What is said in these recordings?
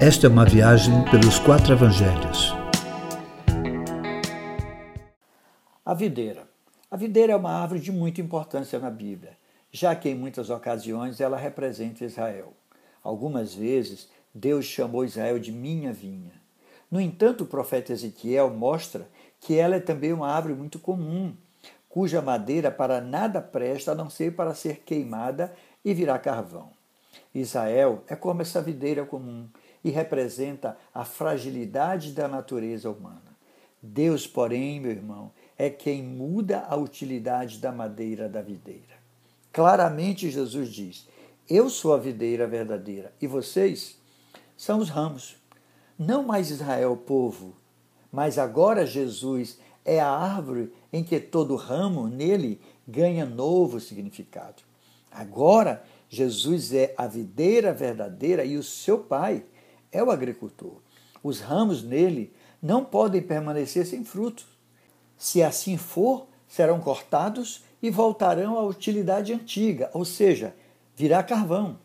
Esta é uma viagem pelos quatro evangelhos. A videira. A videira é uma árvore de muita importância na Bíblia, já que em muitas ocasiões ela representa Israel. Algumas vezes Deus chamou Israel de minha vinha. No entanto, o profeta Ezequiel mostra que ela é também uma árvore muito comum, cuja madeira para nada presta a não ser para ser queimada e virar carvão. Israel é como essa videira comum e representa a fragilidade da natureza humana. Deus, porém, meu irmão, é quem muda a utilidade da madeira da videira. Claramente Jesus diz: Eu sou a videira verdadeira e vocês são os ramos. Não mais Israel, povo, mas agora Jesus é a árvore em que todo ramo nele ganha novo significado. Agora, Jesus é a videira verdadeira e o seu pai é o agricultor. Os ramos nele não podem permanecer sem frutos. Se assim for, serão cortados e voltarão à utilidade antiga, ou seja, virá carvão.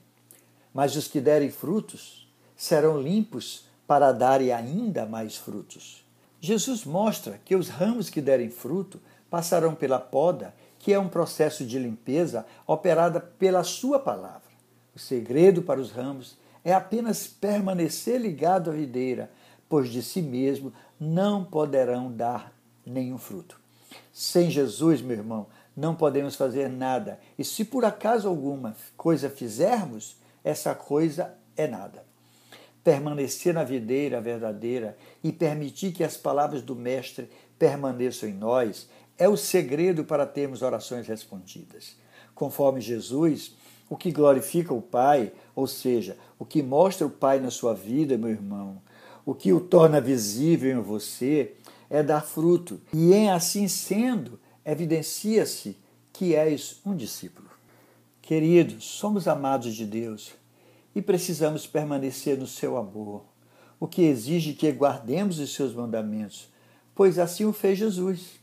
Mas os que derem frutos serão limpos para darem ainda mais frutos. Jesus mostra que os ramos que derem fruto passarão pela poda, que é um processo de limpeza operada pela sua palavra. O segredo para os ramos é apenas permanecer ligado à videira, pois de si mesmo não poderão dar nenhum fruto. Sem Jesus, meu irmão, não podemos fazer nada, e se por acaso alguma coisa fizermos, essa coisa é nada permanecer na videira verdadeira e permitir que as palavras do Mestre permaneçam em nós é o segredo para termos orações respondidas. Conforme Jesus, o que glorifica o Pai, ou seja, o que mostra o Pai na sua vida, meu irmão, o que o torna visível em você, é dar fruto. E em assim sendo, evidencia-se que és um discípulo. Queridos, somos amados de Deus e precisamos permanecer no seu amor, o que exige que guardemos os seus mandamentos, pois assim o fez Jesus.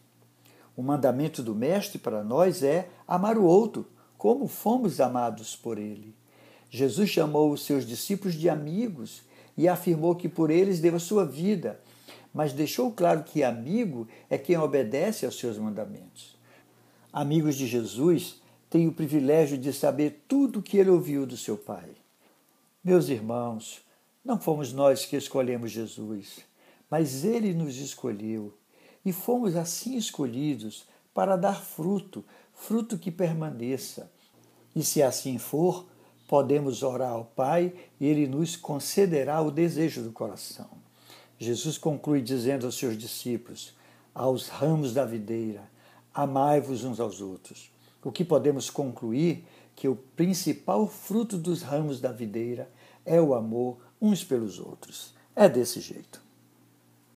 O mandamento do Mestre para nós é amar o outro, como fomos amados por ele. Jesus chamou os seus discípulos de amigos e afirmou que por eles deu a sua vida, mas deixou claro que amigo é quem obedece aos seus mandamentos. Amigos de Jesus têm o privilégio de saber tudo o que ele ouviu do seu Pai. Meus irmãos, não fomos nós que escolhemos Jesus, mas ele nos escolheu e fomos assim escolhidos para dar fruto, fruto que permaneça. E se assim for, podemos orar ao Pai e ele nos concederá o desejo do coração. Jesus conclui dizendo aos seus discípulos: aos ramos da videira, amai-vos uns aos outros. O que podemos concluir que o principal fruto dos ramos da videira é o amor uns pelos outros. É desse jeito.